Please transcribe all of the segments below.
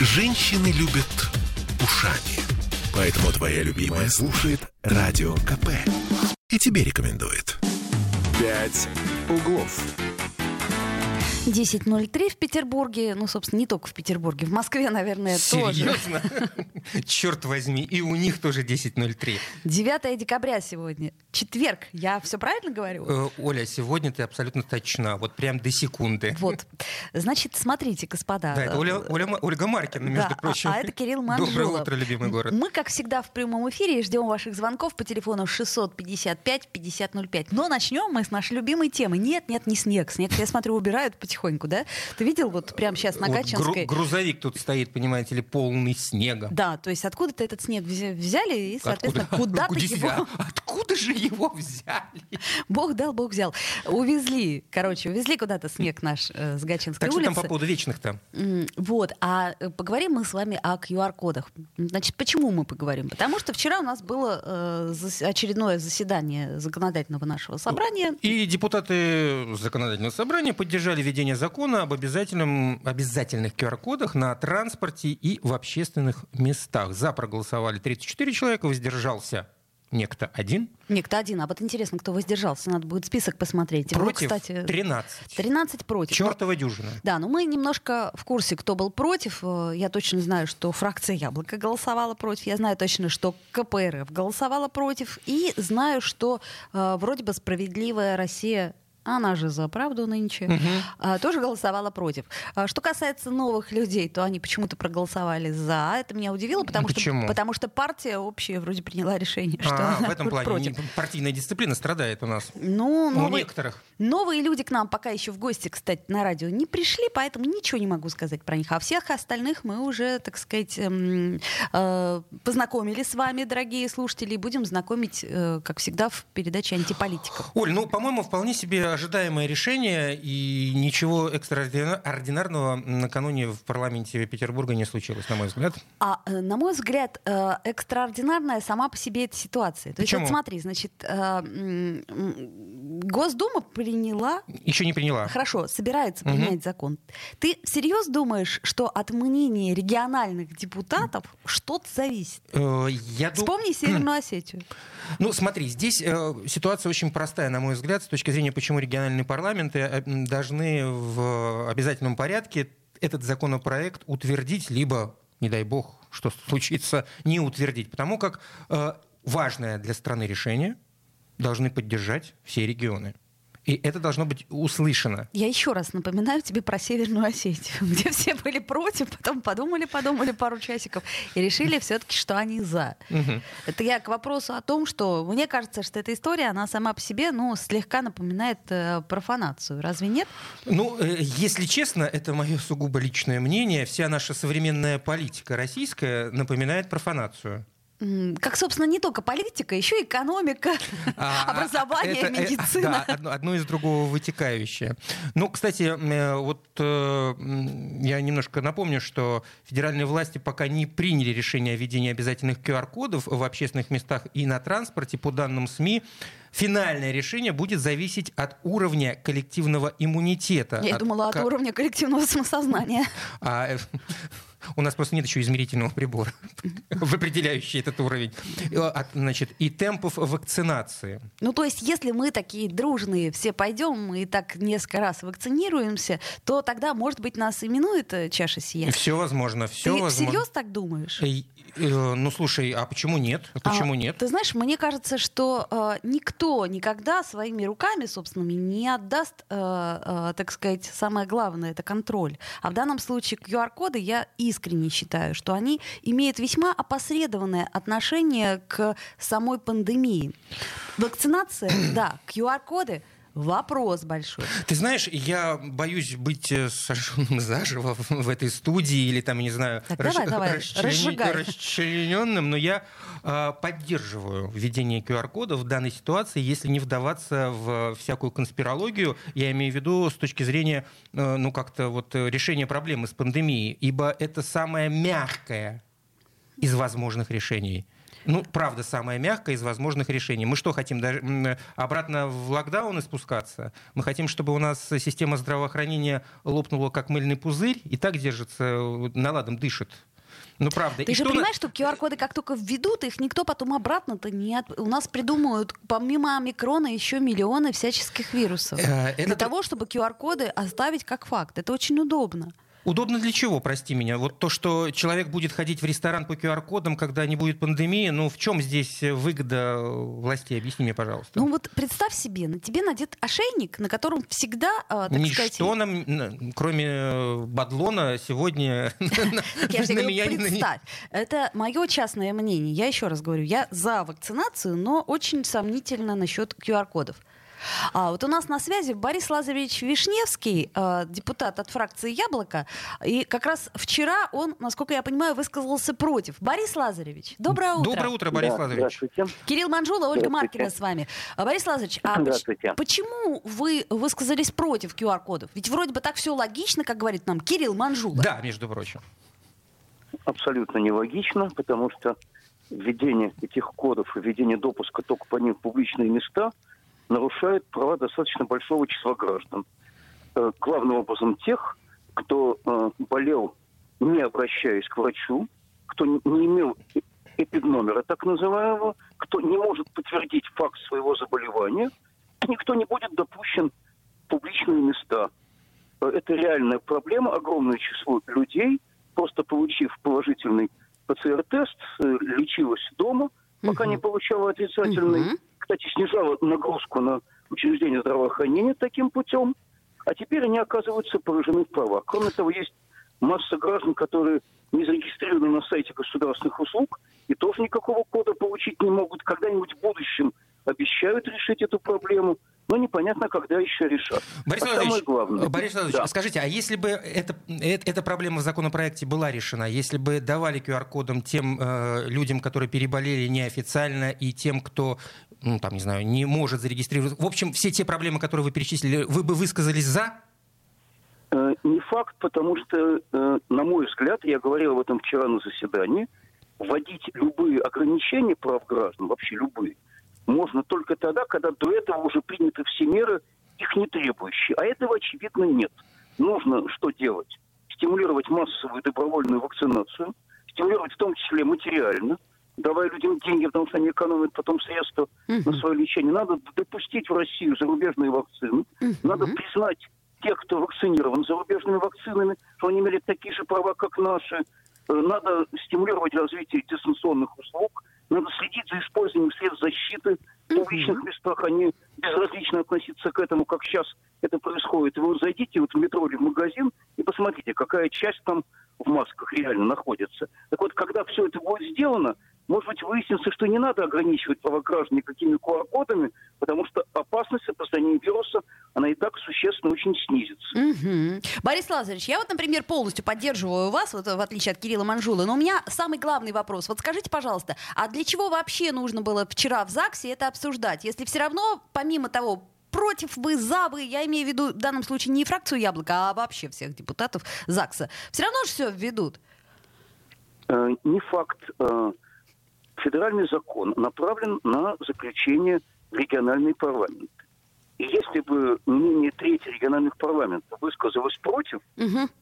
Женщины любят ушами. Поэтому твоя любимая слушает Радио КП. И тебе рекомендует. «Пять углов». 10.03 в Петербурге. Ну, собственно, не только в Петербурге. В Москве, наверное, тоже. Серьезно? Черт возьми, и у них тоже 10.03. 9 декабря сегодня. Четверг. Я все правильно говорю? Э, Оля, сегодня ты абсолютно точна. Вот прям до секунды. Вот. Значит, смотрите, господа. Да, это Оля, Оля, Ольга Маркина, между Да, а- прочим. а это Кирилл Манжулов. Доброе утро, любимый город. Мы, как всегда, в прямом эфире и ждем ваших звонков по телефону 655-5005. Но начнем мы с нашей любимой темы. Нет, нет, не снег. Снег, я смотрю, убирают потихоньку, да? Ты видел вот прямо сейчас на Вот гру- грузовик тут стоит, понимаете ли, полный снега. Да, то есть откуда-то этот снег взя- взяли и, соответственно, куда-то Откуда его... взя- Откуда же его взяли? Бог дал, Бог взял. Увезли, короче, увезли куда-то снег наш э, с Гатчинской Так что там улицы. по поводу вечных-то? М, Вот, а э, поговорим мы с вами о QR-кодах. Значит, почему мы поговорим? Потому что вчера у нас было э, очередное заседание законодательного нашего собрания. И депутаты законодательного собрания поддержали введение закона об обязательном, обязательных QR-кодах на транспорте и в общественных местах. За проголосовали 34 человека, воздержался некто один. Некто один. А вот интересно, кто воздержался. Надо будет список посмотреть. Его, Против кстати, 13. 13 против. Чертова дюжина. Да, но мы немножко в курсе, кто был против. Э, Я точно знаю, что фракция «Яблоко» голосовала против. Я знаю точно, что КПРФ голосовала против. И знаю, что э, вроде бы «Справедливая Россия» она же за правду нынче, а, тоже голосовала против. А, Что касается новых людей, то они почему-то проголосовали за. Это меня удивило, потому, что, потому что партия общая вроде приняла решение, что А, она в этом плане против. партийная дисциплина страдает у нас. Ну, У новые, некоторых. новые люди к нам пока еще в гости, кстати, на радио не пришли, поэтому ничего не могу сказать про них. А всех остальных мы уже, так сказать, эм, э, познакомили с вами, дорогие слушатели, и будем знакомить, э, как всегда, в передаче «Антиполитика». Оль, ну, по-моему, вполне себе ожидаемое решение, и ничего экстраординарного накануне в парламенте Петербурга не случилось, на мой взгляд. А, э, на мой взгляд, э, экстраординарная сама по себе эта ситуация. То есть, Почему? вот смотри, значит, э, Госдума приняла Еще не приняла. Хорошо, собирается Мгм. принять закон. Ты всерьез думаешь, что от мнения региональных депутатов что-то зависит? Я Вспомни Северную Осетию. Ну, смотри, здесь ситуация очень простая, на мой взгляд, с точки зрения, почему региональные парламенты э, должны в обязательном порядке этот законопроект утвердить, либо, не дай бог, что случится, не утвердить. Потому как э, важное для страны решение должны поддержать все регионы. И это должно быть услышано. Я еще раз напоминаю тебе про Северную Осетию, где все были против, потом подумали, подумали пару часиков и решили все-таки, что они за. Это я к вопросу о том, что мне кажется, что эта история, она сама по себе, ну, слегка напоминает э, профанацию. Разве нет? Ну, э, если честно, это мое сугубо личное мнение. Вся наша современная политика российская напоминает профанацию. Как, собственно, не только политика, еще и экономика, А, образование, это, э, медицина. да, одно, одно из другого вытекающее. Ну, кстати, э, вот э, я немножко напомню, что федеральные власти пока не приняли решение о введении обязательных QR-кодов в общественных местах и на транспорте. По данным СМИ, финальное решение будет зависеть от уровня коллективного иммунитета. Я От думала, от уровня коллективного самосознания. а, э, у нас просто нет еще измерительного прибора, определяющий этот уровень. Э, от, Значит, и темпов вакцинации. Ну, то есть, если мы такие дружные, все пойдем и так несколько раз вакцинируемся, то тогда, может быть, нас именует э, чаша сия. Все возможно, все Ты возможно. всерьез так думаешь? Э, ну слушай, а почему нет? Почему А, нет? Ты знаешь, мне кажется, что э, никто никогда своими руками собственными не отдаст, э, э, так сказать, самое главное, это контроль. А в данном случае QR-коды, я искренне считаю, что они имеют весьма опосредованное отношение к самой пандемии. Вакцинация, да, QR-коды Вопрос большой. Ты знаешь, я боюсь быть э, сожженным заживо в, этой студии или там, не знаю, Так, давай, давай, разжигай. расчлененным, но я э, поддерживаю введение QR-кода в данной ситуации, если не вдаваться в всякую конспирологию, я имею в виду с точки зрения, э, ну, как-то вот э, решения проблемы с пандемией, ибо это самое мягкое из возможных решений. Ну, правда, самое мягкое из возможных решений. Мы что хотим, даже обратно в локдаун спускаться? Мы хотим, чтобы у нас система здравоохранения лопнула как мыльный пузырь и так держится, наладом дышит. Ну, правда. Ты и же что понимаешь, что QR-коды как только введут, их никто потом обратно-то не... От... У нас придумают помимо омикрона еще миллионы всяческих вирусов. Э, Для это- того, чтобы QR-коды оставить как факт. Это очень удобно. Удобно для чего, прости меня? Вот то, что человек будет ходить в ресторан по QR-кодам, когда не будет пандемии, ну в чем здесь выгода властей? Объясни мне, пожалуйста. Ну вот представь себе, на тебе надет ошейник, на котором всегда, э, так сказать... Ничто нам, н- кроме э, бадлона, сегодня на меня не представь. Это мое частное мнение. Я еще раз говорю, я за вакцинацию, но очень сомнительно насчет QR-кодов. А вот у нас на связи Борис Лазаревич Вишневский, э, депутат от фракции «Яблоко». И как раз вчера он, насколько я понимаю, высказался против. Борис Лазаревич, доброе утро. Доброе утро, Борис Да, Лазаревич. Здравствуйте. Кирилл Манжула, Ольга. Маркина с вами. А, Борис Лазаревич, а почему вы высказались против QR-кодов? Ведь вроде бы так все логично, как говорит нам Кирилл Манжула. Да, между прочим. Абсолютно нелогично, потому что введение этих кодов и введение допуска только по ним в публичные места нарушает права достаточно большого числа граждан. Э, Главным образом тех, кто э, болел, не обращаясь к врачу, кто не имел э- эпидномера так называемого, кто не может подтвердить факт своего заболевания, никто не будет допущен в публичные места. Это реальная проблема. Огромное число людей, просто получив положительный ПЦР-тест, лечилось дома, пока Мгм. не получала отрицательный. Мгм. Кстати, снижала нагрузку на учреждение здравоохранения таким путем. А теперь они оказываются поражены в правах. Кроме того, есть масса граждан, которые не зарегистрированы на сайте государственных услуг и тоже никакого кода получить не могут. Когда-нибудь в будущем обещают решить эту проблему, но непонятно, когда еще решат. Борис а Владимирович, главное... Борис Владимирович, Да. скажите, а если бы эта, эта проблема в законопроекте была решена, если бы давали QR-кодом тем э, людям, которые переболели неофициально, и тем, кто, ну, там, не знаю, не может зарегистрироваться, в общем, все те проблемы, которые вы перечислили, вы бы высказались за? Э, Не факт, потому что, э, на мой взгляд, я говорил об этом вчера на заседании, вводить любые ограничения прав граждан, вообще любые, можно только тогда, когда до этого уже приняты все меры, их не требующие. А этого, очевидно, нет. Нужно что делать? Стимулировать массовую добровольную вакцинацию, стимулировать в том числе материально, давая людям деньги, потому что они экономят потом средства на свое лечение. Надо допустить в Россию зарубежные вакцины. Надо признать тех, кто вакцинирован зарубежными вакцинами, что они имели такие же права, как наши. Э, Надо стимулировать развитие дистанционных услуг. Надо следить за использованием средств защиты в публичных местах, а не безразлично относиться к этому, как сейчас это происходит. Вы вот зайдите вот в метро или в магазин и посмотрите, какая часть там в масках реально находится. Так вот, когда все это будет сделано, может быть, выяснится, что не надо ограничивать права граждан никакими QR-кодами, потому что опасность распространения вируса, она и так существенно очень снизится. Мгм. Борис Лазаревич, я вот, например, полностью поддерживаю вас, вот, в отличие от Кирилла Манжулы, но у меня самый главный вопрос. Вот скажите, пожалуйста, а для чего вообще нужно было вчера в ЗАГСе это обсуждать, если все равно, помимо того, против вы, за вы, я имею в виду в данном случае не фракцию Яблоко, а вообще всех депутатов ЗАГСа, все равно же все введут. Э, Не факт. э, Федеральный закон направлен на заключение региональный парламент. И если бы мнение трети региональных парламентов высказалось против,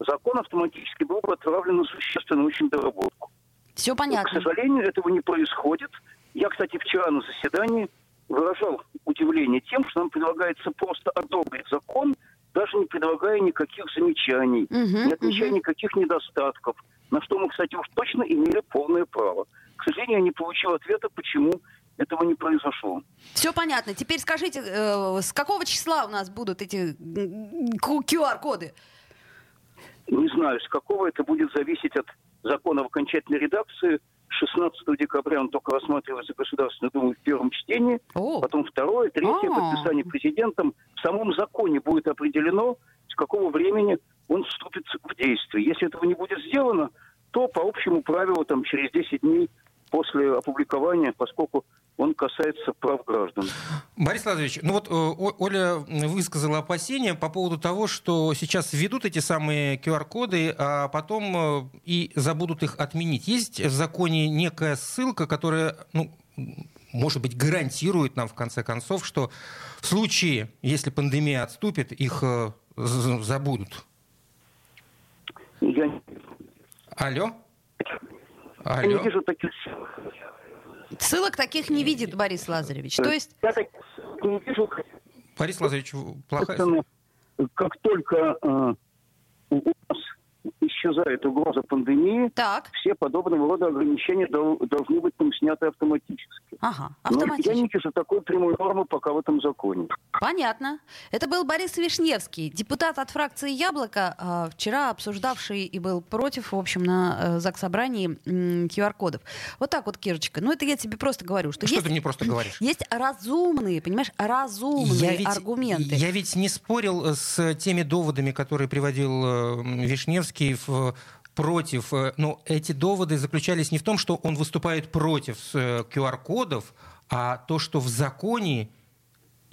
закон автоматически был бы отправлен на существенную очень доработку. Все К понятно. сожалению, этого не происходит. Я, кстати, вчера на заседании выражал удивление тем, что нам предлагается просто одобрить закон, даже не предлагая никаких замечаний, Мгм, не отмечая мгм. никаких недостатков, на что мы, кстати, уж точно имели полное право. К сожалению, я не получил ответа, почему этого не произошло. Все понятно. Теперь скажите, э, с какого числа у нас будут эти QR-коды? Не знаю, с какого это будет зависеть от закона в окончательной редакции. 16 декабря он только рассматривается в Государственной Думе в первом чтении. О, Потом второе, третье А. подписание президентом. В самом законе будет определено, с какого времени он вступит в действие. Если этого не будет сделано, то по общему правилу там через 10 дней после опубликования, поскольку он касается прав граждан. Борис Владимирович, ну вот э, Оля высказала опасения по поводу того, что сейчас введут эти самые QR-коды, а потом э, и забудут их отменить. Есть в законе некая ссылка, которая, ну, может быть, гарантирует нам в конце концов, что в случае, если пандемия отступит, их э, забудут? Я... Алло? Алло? Я не вижу таких Ссылок таких не видит Борис Лазаревич. То есть... Я так не вижу. Борис Лазаревич, плохая... Как только э, у нас исчезает угроза пандемии, так. все подобного рода ограничения должны быть там сняты автоматически. Ага, автоматически. Но я не вижу такой прямой нормы пока в этом законе. Понятно. Это был Борис Вишневский, депутат от фракции «Яблоко», а, вчера обсуждавший и был против, в общем, на э, ЗАГС-собрании QR-кодов. Вот так вот, Кирочка. Ну, это я тебе просто говорю. Что, что есть, ты мне просто говоришь? Есть разумные, понимаешь, разумные я ведь, аргументы. Я ведь не спорил с теми доводами, которые приводил э, Вишневский в против, э, но эти доводы заключались не в том, что он выступает против QR-кодов, а то, что в законе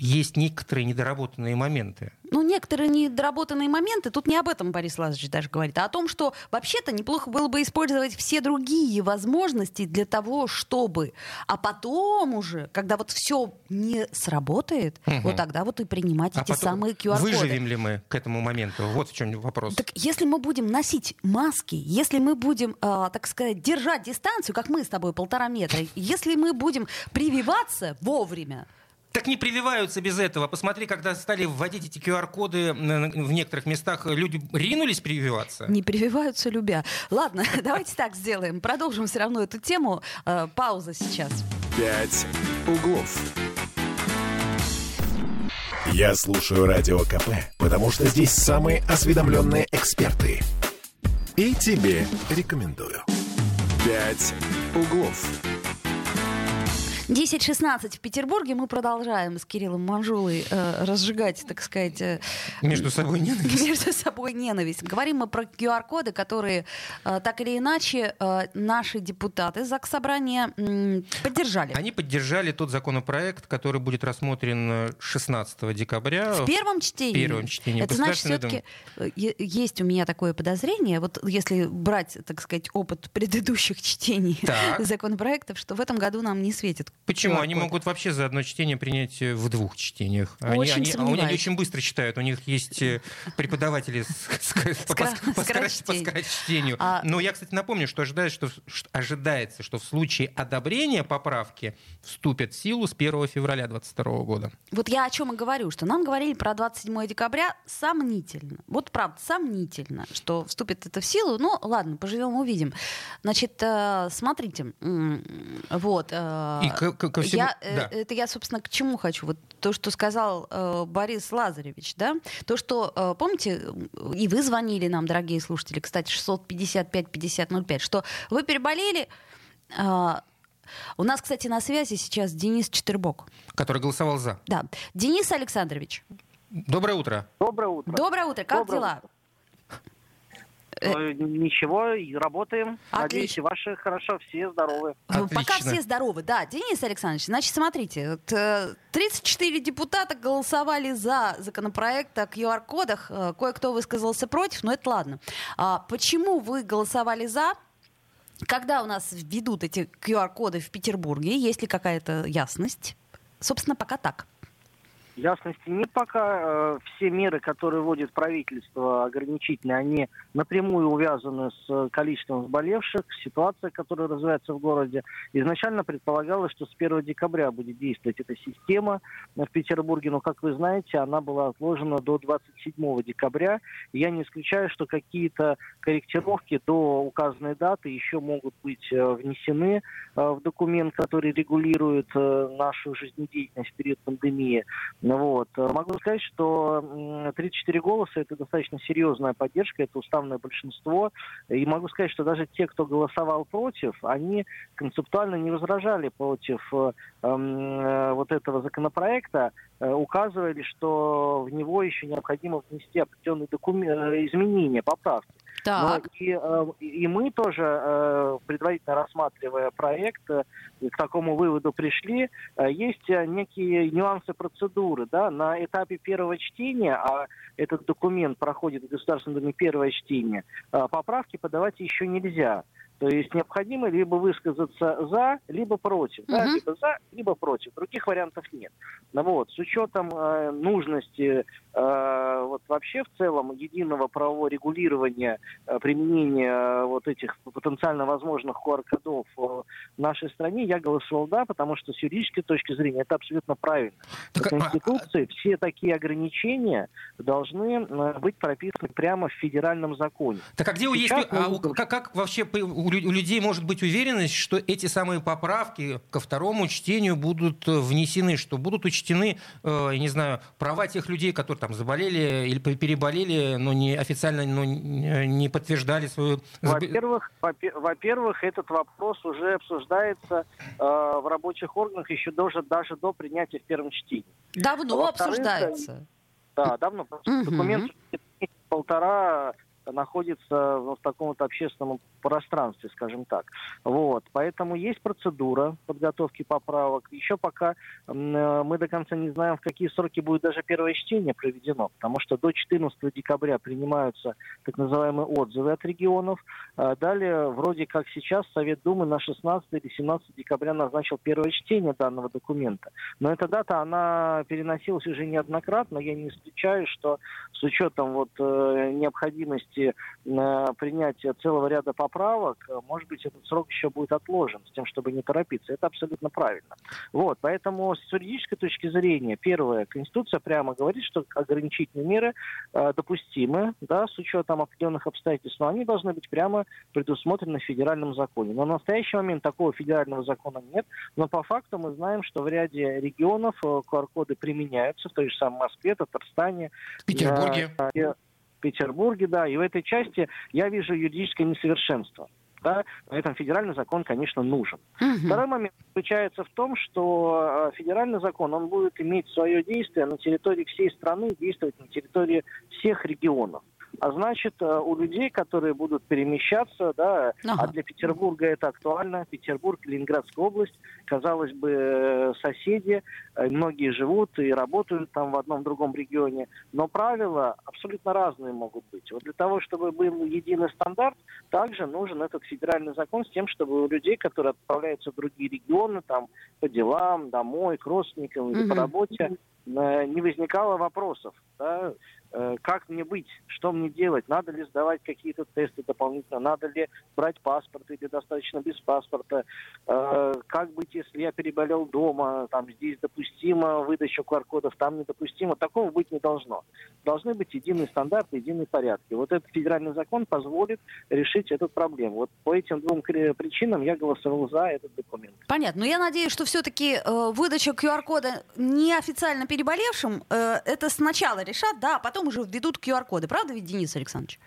есть некоторые недоработанные моменты. Ну, некоторые недоработанные моменты, тут не об этом Борис Лазаревич даже говорит, а о том, что вообще-то неплохо было бы использовать все другие возможности для того, чтобы, а потом уже, когда вот все не сработает, угу. вот тогда вот и принимать а эти самые QR-коды. Выживем ли мы к этому моменту? Вот в чем вопрос. Так если мы будем носить маски, если мы будем, э, так сказать, держать дистанцию, как мы с тобой полтора метра, если мы будем прививаться вовремя, так не прививаются без этого. Посмотри, когда стали вводить эти QR-коды в некоторых местах, люди ринулись прививаться. Не прививаются любя. Ладно, давайте так сделаем. Продолжим все равно эту тему. Э, пауза сейчас. Пять углов. Я слушаю Радио КП, потому что здесь самые осведомленные эксперты. И тебе рекомендую. «Пять углов». 10.16 в Петербурге. Мы продолжаем с Кириллом Манжулой э, разжигать, так сказать... Э, между собой ненависть. Между собой ненависть. Говорим мы про QR-коды, которые э, так или иначе э, наши депутаты ЗАГС Собрания э, поддержали. Они поддержали тот законопроект, который будет рассмотрен 16 декабря. В первом чтении? В первом чтении. Это значит, все-таки э, есть у меня такое подозрение, вот если брать, так сказать, опыт предыдущих чтений так. законопроектов, что в этом году нам не светит Почему? Они могут вообще за одно чтение принять э, в двух чтениях. Они, очень они, а они очень быстро читают. У них есть э, преподаватели по скорочтению. А Но я, кстати, напомню, что ожидается, что в случае одобрения поправки вступят в силу с 1 февраля 2022 года. Вот я о чем и говорю, что нам говорили про 27 декабря сомнительно. Вот правда, сомнительно, что вступит это в силу. Ну, ладно, поживем, увидим. Значит, э, смотрите, вот. И к, ко всему... я, э, да. Это я, собственно, к чему хочу? Вот то, что сказал э, Борис Лазаревич, да? То, что, э, помните, и вы звонили нам, дорогие слушатели, кстати, 655-5005, что вы переболели... Э, у нас, кстати, на связи сейчас Денис Четырбок. Который голосовал за. Да. Денис Александрович. Доброе утро. Доброе утро. Доброе утро. Как Доброе дела? Утро. Э, ничего, и работаем. Отлично. Надеюсь, ваши хорошо, все здоровы. Ну, Отлично. Пока все здоровы, да. Денис Александрович, значит, смотрите, 34 э, депутата голосовали за законопроект о QR-кодах. Э, кое-кто высказался против, но это ладно. А почему вы голосовали за? Когда у нас введут эти QR-коды в Петербурге? Есть ли какая-то ясность? Собственно, пока так. Ясности нет пока. Э, все меры, которые вводит правительство ограничительные, они напрямую увязаны с количеством заболевших, ситуация, которая развивается в городе. Изначально предполагалось, что с 1 декабря будет действовать эта система в Петербурге, но, как вы знаете, она была отложена до 27 декабря. Я не исключаю, что какие-то корректировки до указанной даты еще могут быть э, внесены э, в документ, который регулирует нашу жизнедеятельность в период пандемии. Ну вот. Могу сказать, что 34 голоса – это достаточно серьезная поддержка, это уставное большинство. И могу сказать, что даже те, кто голосовал против, они концептуально не возражали против э, э, вот этого законопроекта, э, указывали, что в него еще необходимо внести определенные документы, изменения, поправки. Так. Но и, э, и мы тоже, э, предварительно рассматривая проект, э, к такому выводу пришли. Есть некие нюансы процедуры. Да? На этапе первого чтения, а этот документ проходит в Государственном Думе первое чтение, поправки подавать еще нельзя. То есть необходимо либо высказаться за, либо против. Да? Мгм. Либо за, либо против. Других вариантов нет. Ну вот, с учетом э, нужности э, вот вообще в целом единого правового регулирования э, применения э, вот этих потенциально возможных QR-кодов в нашей стране, я голосовал да, потому что с юридической точки зрения это абсолютно правильно. Так, По а- Конституции все такие ограничения должны э, быть прописаны прямо в федеральном законе. Так а где у есть, Сейчас а у- как, как вообще у у людей может быть уверенность, что эти самые поправки ко второму чтению будут э, внесены, что будут учтены, э, я не знаю, права тех людей, которые там заболели или пе- переболели, но не официально, но не не подтверждали свою... Во-первых, во-пе- во-первых, этот вопрос уже обсуждается э, в рабочих органах еще даже, даже до принятия в первом чтении. Давно обсуждается. Да, давно. Документ полтора находится в таком вот общественном пространстве, скажем так. Вот. Поэтому есть процедура подготовки поправок. Еще пока э, мы до конца не знаем, в какие сроки будет даже первое чтение проведено, потому что до 14 декабря принимаются так называемые отзывы от регионов. А Далее, вроде как сейчас, Совет Думы на 16 или 17 декабря назначил первое чтение данного документа. Но эта дата, она переносилась уже неоднократно. Я не исключаю, что с учетом вот, э, необходимости э, принятия целого ряда поправок, э, может быть, этот срок еще будет отложен, с тем, чтобы не торопиться. Это абсолютно правильно. Вот, поэтому с юридической точки зрения, первое, Конституция прямо говорит, что ограничительные меры э, допустимы, да, с учетом определенных обстоятельств, но они должны быть прямо предусмотрены в федеральном законе. Но в настоящий момент такого федерального закона нет, но по факту мы знаем, что в ряде регионов QR-коды применяются, в той же самой Москве, Татарстане, Петербурге. э, Петербурге, да, и в этой части я вижу юридическое несовершенство. Да, поэтому федеральный закон, конечно, нужен. Мгм. Второй момент заключается в том, что э, федеральный закон, он будет иметь свое действие на территории всей страны, действовать на территории всех регионов. А значит, э, у людей, которые будут перемещаться, да, Ага. а для Петербурга это актуально, Петербург, Ленинградская область, казалось бы, э, соседи, э, многие живут и работают там в одном другом регионе, но правила абсолютно разные могут быть. Вот для того, чтобы был единый стандарт, также нужен этот федеральный закон с тем, чтобы у людей, которые отправляются в другие регионы, там, по делам, домой, к родственникам или по Мгм. работе, не возникало вопросов. да, как мне быть, что мне делать, надо ли сдавать какие-то тесты дополнительно, надо ли брать паспорт или достаточно без паспорта, Э, как быть, если я переболел дома, там здесь допустимо выдача QR-кодов, там недопустимо. Такого быть не должно. Должны быть единые стандарты, единые порядки. Вот этот федеральный закон позволит решить эту проблему. Вот по этим двум причинам я голосовал за этот документ. Понятно. Но я надеюсь, что все-таки выдача QR-кода неофициально переболевшим, э, это сначала решат, да, а потом уже введут QR-коды. Правда ведь, Денис Александрович?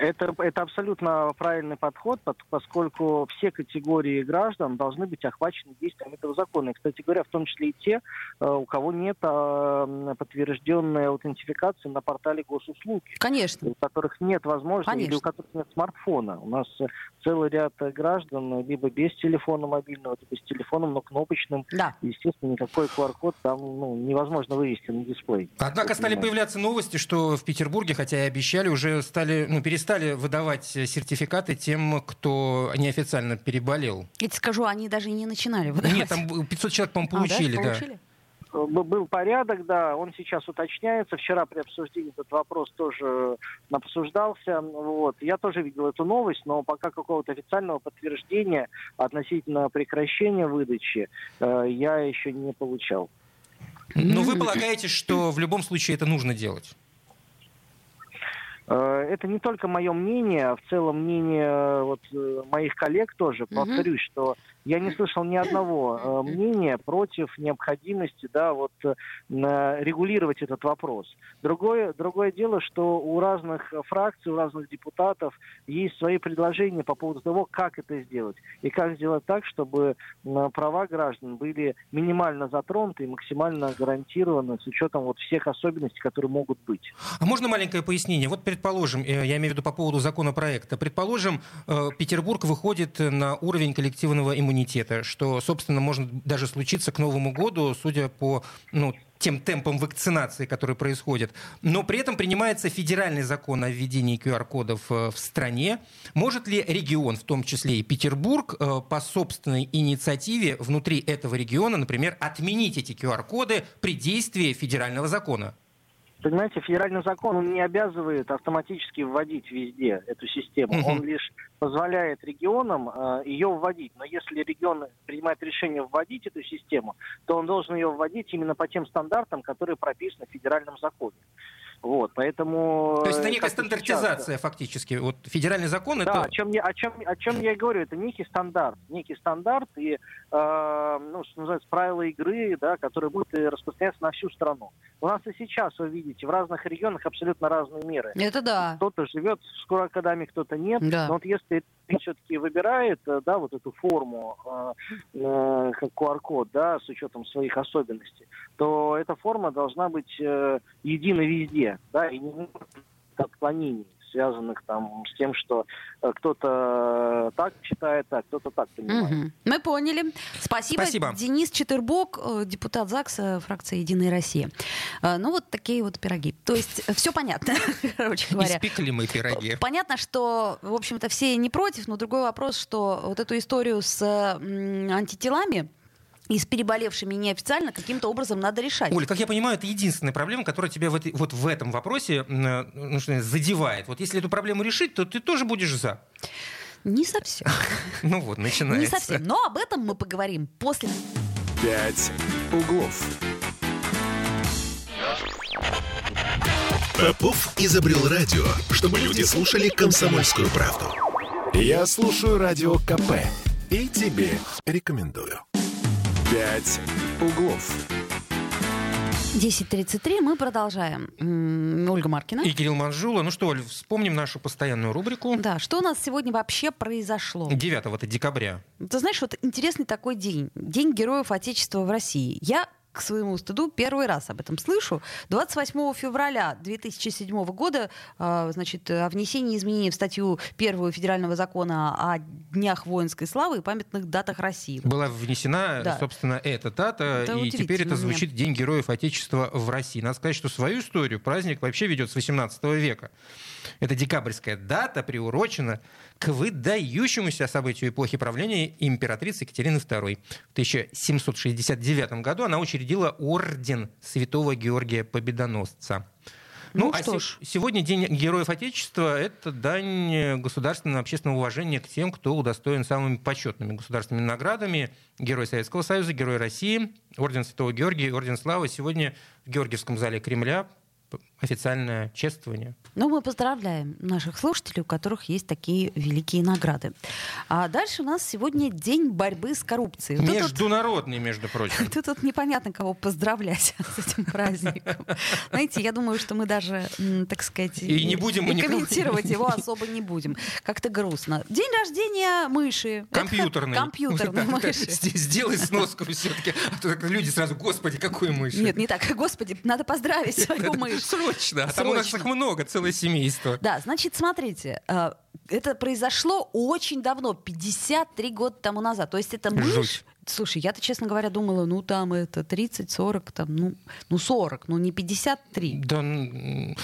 Это, это абсолютно правильный подход, поскольку все категории граждан должны быть охвачены действием этого закона. И, кстати говоря, в том числе и те, э, у кого нет подтвержденной аутентификации на портале госуслуги. Конечно. у которых нет возможности или Конечно. у которых нет смартфона. У нас э, целый ряд э, граждан либо без телефона мобильного, либо с телефоном, но кнопочным. Да. Естественно, никакой QR-код там ну, невозможно вывести на дисплей. Однако стали появляться новости, что в Петербурге, хотя и обещали, уже стали, ну, перестали выдавать э, сертификаты тем, кто неофициально переболел. Я тебе скажу, они даже и не начинали выдавать. Нет, там 500 человек, по-моему, А, да? получили, да. Получили? Э, Был порядок, да, он сейчас уточняется. Вчера при обсуждении этот вопрос тоже обсуждался. Вот. Я тоже видел эту новость, но пока какого-то официального подтверждения относительно прекращения выдачи э, я еще не получал. Но вы полагаете, что в любом случае это нужно делать? Э, Это не только мое мнение, а в целом мнение э, вот, э, моих коллег тоже. Повторюсь, что я не слышал ни одного мнения против необходимости да, вот, регулировать этот вопрос. Другое, другое дело, что у разных фракций, у разных депутатов есть свои предложения по поводу того, как это сделать. И как сделать так, чтобы права граждан были минимально затронуты и максимально гарантированы с учетом вот всех особенностей, которые могут быть. А можно маленькое пояснение? Вот, пред- предположим, э, я имею в виду по поводу законопроекта, предположим, э, Петербург выходит на уровень коллективного иммунитета, что, собственно, может даже случиться к Новому году, судя по ну, тем темпом вакцинации, который происходит. Но при этом принимается федеральный закон о введении QR-кодов э, в стране. Может ли регион, в том числе и Петербург, по собственной инициативе внутри этого региона, например, отменить эти QR-коды при действии федерального закона? Понимаете, федеральный закон он не обязывает автоматически вводить везде эту систему. Мгм. Он лишь позволяет регионам э, ее вводить. Но если регион принимает решение вводить эту систему, то он должен ее вводить именно по тем стандартам, которые прописаны в федеральном законе. Вот, поэтому... То есть это э, некая и сейчас, стандартизация фактически. Вот федеральный закон Да, это... о чем, я, о, чем, о чем я и говорю, это некий стандарт, некий стандарт и, ну, что называется, правила игры, да, которые будут и распространяться на всю страну. У нас и сейчас, вы видите, в разных регионах абсолютно разные меры. Это да. Кто-то живет с куракадами, кто-то нет. Да. Но вот если все-таки выбирает, э, да, вот эту форму, э, э, как QR-код, да, с учетом своих особенностей, то эта форма должна быть э, единой везде, да, и не может быть отклонений связанных там с тем, что э, кто-то так читает, а кто-то так понимает. Мгм. Мы поняли. Спасибо. Спасибо. Денис Четырбок, э, депутат ЗАГСа, фракция «Единая Россия». Э, Ну, вот такие вот пироги. То есть все понятно, короче говоря. Испекли мы пироги. Понятно, что, в общем-то, все не против, но другой вопрос, что вот эту историю с антителами и с переболевшими неофициально каким-то образом надо решать. Оля, как я понимаю, это единственная проблема, которая тебя в этой- вот в этом вопросе м, ну, что, задевает. Вот если эту проблему решить, то ты тоже будешь за. Не совсем. Ну вот, начинается. Не совсем. Но об этом мы поговорим после «Пять углов». Попов изобрел радио, чтобы люди слушали комсомольскую правду. Я слушаю радио КП и тебе рекомендую. «Пять углов». 10.33 мы продолжаем. Ольга Маркина. И Кирилл Манжула. Ну что, Оль, вспомним нашу постоянную рубрику. Да, что у нас сегодня вообще произошло? 9 декабря. Ты знаешь, вот интересный такой день. День Героев Отечества в России. Я к своему стыду первый раз об этом слышу. 28 февраля 2007 года, э, значит, о внесении изменений в статью первую Федерального закона о Днях воинской славы и памятных датах России. Была внесена, Да. собственно, эта дата, Это и теперь это звучит День Героев Отечества в России. Надо сказать, что свою историю праздник вообще ведет с 18 века. Эта декабрьская дата приурочена к выдающемуся событию эпохи правления императрицы Екатерины II. В 1769 году она учредила орден Святого Георгия Победоносца. Ну а что се- ж. сегодня День Героев Отечества – это дань государственного общественного уважения к тем, кто удостоен самыми почетными государственными наградами. Герой Советского Союза, Герой России, Орден Святого Георгия, Орден Славы. Сегодня в Георгиевском зале Кремля официальное чествование. Ну, мы поздравляем наших слушателей, у которых есть такие великие награды. А дальше у нас сегодня День борьбы с коррупцией. Вот тут Международный, между прочим. Тут вот непонятно, кого поздравлять с этим праздником. Знаете, я думаю, что мы даже, так сказать, И не будем и комментировать его особо не будем. Как-то грустно. День рождения мыши. Компьютерный. Да. мыши. Сде- Сделай сноску все-таки. А люди сразу, господи, какой мышь. Нет, не так. Господи, надо поздравить свою мышь. Срочно. А там у нас их много, целое семейство. Да, значит, смотрите, э, это произошло очень давно, 53 года тому назад. То есть это мышь... Жуть. Слушай, я-то, честно говоря, думала, ну там это 30, 40, там, ну, ну 40, ну не 53. Да,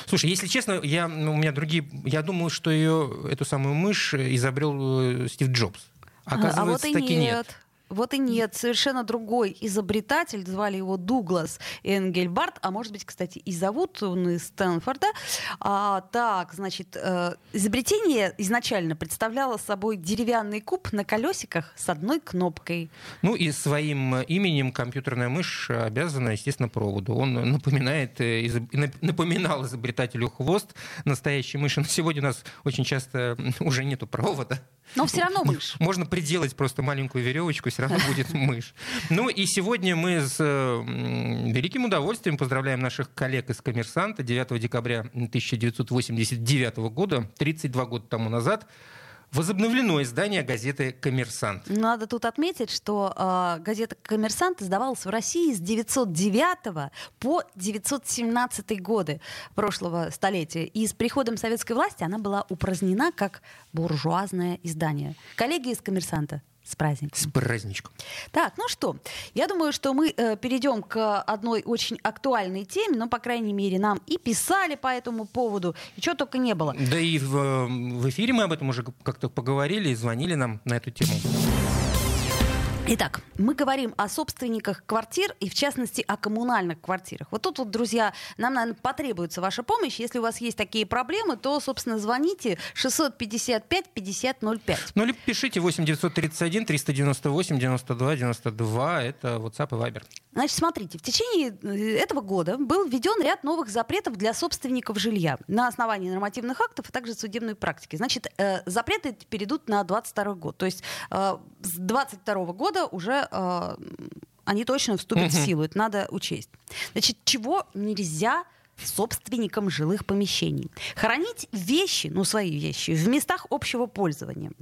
слушай, если честно, я, ну, у меня другие, я думал, что ее, эту самую мышь изобрел э, Стив Джобс. А- а вот Оказывается, и таки нет. нет. Вот и нет, совершенно другой изобретатель, звали его Дуглас Энгельбарт, а может быть, кстати, и зовут он из Стэнфорда. А, так, значит, э, изобретение изначально представляло собой деревянный куб на колесиках с одной кнопкой. Ну и своим именем компьютерная мышь обязана, естественно, проводу. Он напоминает, э, изоб- нап- напоминал изобретателю хвост настоящей мыши. Но сегодня у нас очень часто уже нету провода. Но все равно мышь. Можно приделать просто маленькую веревочку, все равно будет мышь. Ну и сегодня мы с э, великим удовольствием поздравляем наших коллег из «Коммерсанта» 9 декабря 1989 года, 32 года тому назад, возобновлено издание газеты «Коммерсант». Надо тут отметить, что э, газета «Коммерсант» издавалась в России с 909 по 917 годы прошлого столетия. И с приходом советской власти она была упразднена как буржуазное издание. Коллеги из «Коммерсанта», с праздником. С праздничком. Так, ну что, я думаю, что мы э, перейдем к одной очень актуальной теме, но, по крайней мере, нам и писали по этому поводу, и чего только не было. Да и в, э, в эфире мы об этом уже как-то поговорили и звонили нам на эту тему. Итак, мы говорим о собственниках квартир и, в частности, о коммунальных квартирах. Вот тут вот, друзья, нам, наверное, потребуется ваша помощь. Если у вас есть такие проблемы, то, собственно, звоните 655-5005. Ну, или пишите 8 931 398 92 92. Это WhatsApp и Viber. Значит, смотрите, в течение э, этого года был введен ряд новых запретов для собственников жилья на основании нормативных актов, а также судебной практики. Значит, э, запреты перейдут на 22 год. То есть э, с 22 года уже они точно вступят в силу. Это надо учесть. Значит, чего нельзя собственникам жилых помещений. Хранить вещи, ну свои вещи, в местах общего пользования.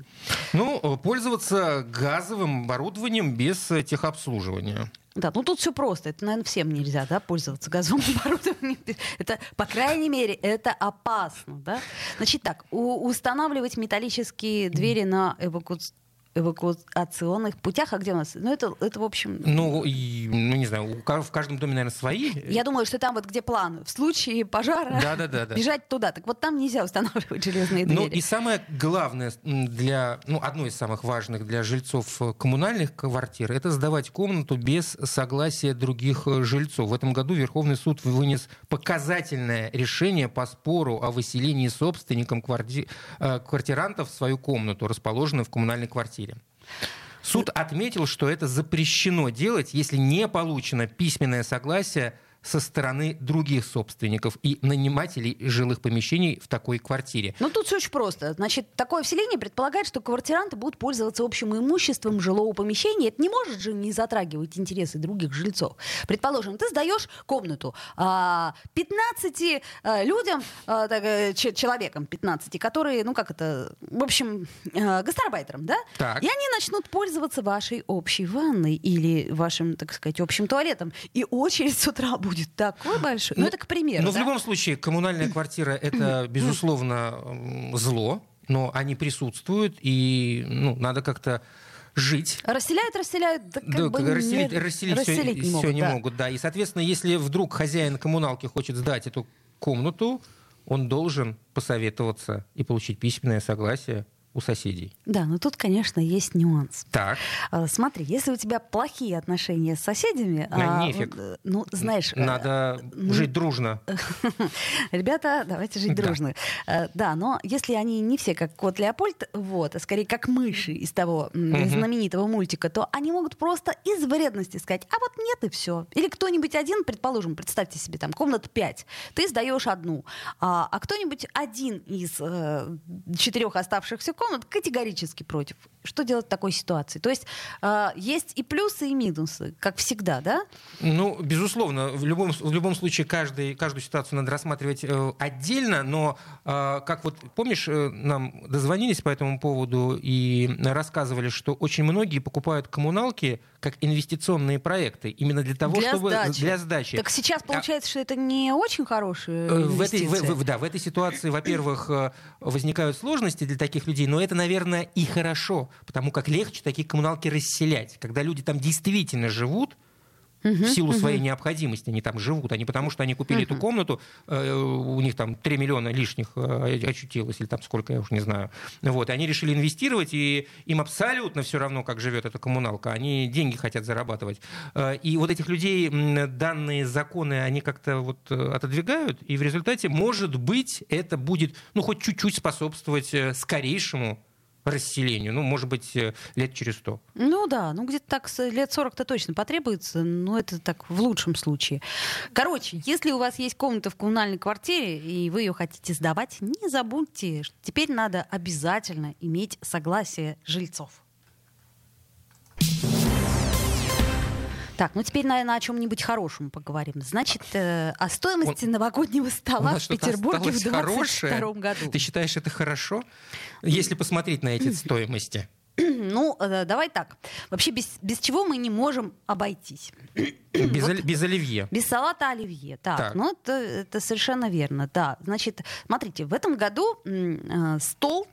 Ну, пользоваться газовым оборудованием без техобслуживания. Да, ну тут все просто. Это, наверное, всем нельзя, да, пользоваться газовым оборудованием. Это, по крайней мере, это опасно, да. Значит так, у, устанавливать металлические двери на эвакуацию эвакуационных путях. А где у нас? Ну, это, это в общем... Ну, и, ну, не знаю, в каждом доме, наверное, свои. Я думаю, что там вот где план. В случае пожара да, да, да, да. бежать туда. Так вот там нельзя устанавливать железные ну, двери. Ну, и самое главное для... Ну, одно из самых важных для жильцов коммунальных квартир это сдавать комнату без согласия других жильцов. В этом году Верховный суд вынес показательное решение по спору о выселении собственникам кварти... Э, квартирантов в свою комнату, расположенную в коммунальной квартире. Суд отметил, что это запрещено делать, если не получено письменное согласие со стороны других собственников и нанимателей жилых помещений в такой квартире. Ну, тут все очень просто. Значит, такое вселение предполагает, что квартиранты будут пользоваться общим имуществом жилого помещения. Это не может же не затрагивать интересы других жильцов. Предположим, ты сдаешь комнату 15 а, а, людям, а, э, человеком 15, которые, ну как это, в общем, гастарбайтерам, да? Так. И они начнут пользоваться вашей общей ванной или вашим, так сказать, общим туалетом. И очередь с утра будет будет такой большой. Ну, ну это к примеру. Но да? в любом случае, коммунальная квартира это, безусловно, зло, но они присутствуют, и ну, надо как-то жить. Расселяют, расселяют, да, как да, бы расселить, не, расселить, расселить все, не, могут, все не да. могут, да. И, соответственно, если вдруг хозяин коммуналки хочет сдать эту комнату, он должен посоветоваться и получить письменное согласие у соседей. Да, но тут, конечно, есть нюанс. Так. А, смотри, если у тебя плохие отношения с соседями, а, нефиг. Э, ну, знаешь... Э, Надо ну, жить дружно. Ребята, давайте жить дружно. Э, да, но если они не все как кот Леопольд, вот, а скорее как мыши из того знаменитого мультика, то они могут просто из вредности сказать, а вот нет и все. Или кто-нибудь один, предположим, представьте себе, там, комнат 5, ты сдаешь одну, а, а кто-нибудь один из э, четырех оставшихся комнат комнат категорически против. Что делать в такой ситуации? То есть э, есть и плюсы, и минусы, как всегда, да? Ну, безусловно, в любом, в любом случае каждый, каждую ситуацию надо рассматривать э, отдельно, но э, как вот, помнишь, э, нам дозвонились по этому поводу и рассказывали, что очень многие покупают коммуналки как инвестиционные проекты, именно для того, для чтобы сдачи. для сдачи. Так сейчас а получается, а, что это не очень хорошие инвестиции. В этой, в, в, да, в этой ситуации, во-первых, э, возникают сложности для таких людей, но это, наверное, и хорошо, потому как легче такие коммуналки расселять. Когда люди там действительно живут, в силу своей необходимости они там живут, не потому, что они купили эту комнату, э, у них там 3 миллиона лишних э, очутилось, или там сколько, я уж не знаю. Вот, и они решили инвестировать, и им абсолютно все равно, как живет эта коммуналка. Они деньги хотят зарабатывать. Э, и вот этих людей данные законы, они как-то вот отодвигают, и в результате, может быть, это будет, ну, хоть чуть-чуть способствовать скорейшему расселению? Ну, может быть, э, лет через сто. Ну да, ну где-то так лет 40-то точно потребуется, но это так в лучшем случае. Короче, если у вас есть комната в коммунальной квартире, и вы ее хотите сдавать, не забудьте, что теперь надо обязательно иметь согласие жильцов. Так, ну теперь, наверное, о чем-нибудь хорошем поговорим. Значит, э, о стоимости Он- новогоднего стола в Петербурге в осталось 2022 хорошее? году. Ты считаешь это хорошо? Если посмотреть на эти стоимости. Ну, э, давай так. Вообще, без, без чего мы не можем обойтись? Без, оли- без оливье. Без салата оливье. Так, Так. ну это, это совершенно верно, да. Значит, смотрите, в этом году э, стол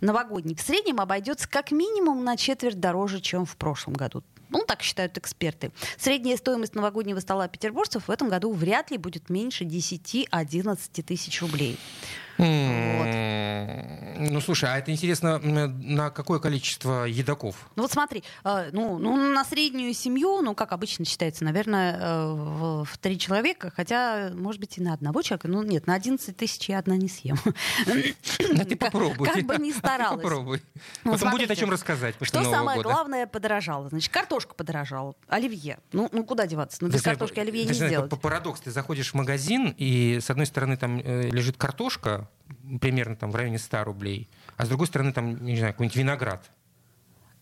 новогодний в среднем обойдется как минимум на четверть дороже, чем в прошлом году. Ну, так считают эксперты. Средняя стоимость новогоднего стола петербуржцев в этом году вряд ли будет меньше 10-11 тысяч рублей. М, Ну, слушай, а это интересно, на какое количество едоков? Ну вот смотри, э, ну, ну на среднюю семью, ну как обычно считается, наверное, э, в, в три человека, хотя, может быть, и на одного человека. Ну нет, на 11 тысяч я одна не съем. Ну, ты попробуй. Как бы ни А ты старалась. Попробуй. Ну, Потом будет о смотрите, чем рассказать Что Нового самое года. главное подорожало? Значит, картошка подорожала, оливье. Ну, ну куда деваться? Ну, без картошки оливье ты не сделать. Парадокс, ты заходишь в магазин, и с одной стороны там э, лежит картошка, примерно там в районе 100 рублей, а с другой стороны там, не знаю, какой-нибудь виноград.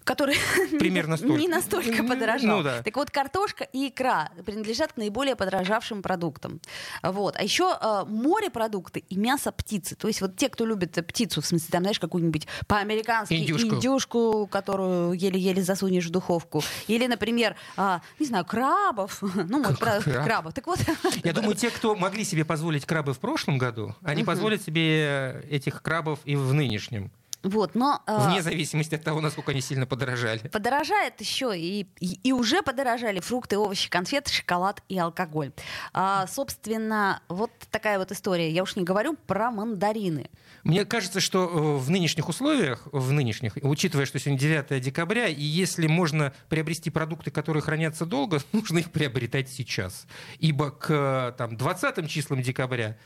Который Примерно столько. не настолько Ну, подорожал. ну да. Так вот, картошка и икра принадлежат к наиболее подорожавшим продуктам. Вот. А еще э, морепродукты и мясо птицы. То есть вот те, кто любит э, птицу, в смысле, там, знаешь, какую-нибудь по-американски Индюшку. индюшку, которую еле-еле засунешь в духовку. Или, например, а, не знаю, крабов. Ну, про- Краб? крабов. Так вот, Я думаю, те, кто могли себе позволить крабы в прошлом году, они позволят себе этих крабов и в нынешнем. Вот, но... э, Вне зависимости от того, насколько они сильно подорожали. Подорожает еще и, и, и уже подорожали фрукты, овощи, конфеты, шоколад и алкоголь. А, собственно, вот такая вот история. Я уж не говорю про мандарины. Мне кажется, что э, в нынешних условиях, в нынешних, учитывая, что сегодня 9 декабря, и если можно приобрести продукты, которые хранятся долго, нужно их приобретать сейчас. Ибо к там, 20 числам декабря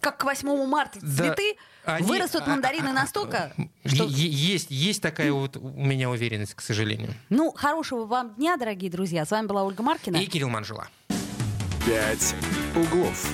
Как к 8 марта Да, цветы они- вырастут а- мандарины а- а- настолько, что... есть, есть такая вот у меня уверенность, к сожалению. Ну, хорошего вам дня, дорогие друзья. С вами была Ольга Маркина. И Кирилл Манжела. «Пять углов».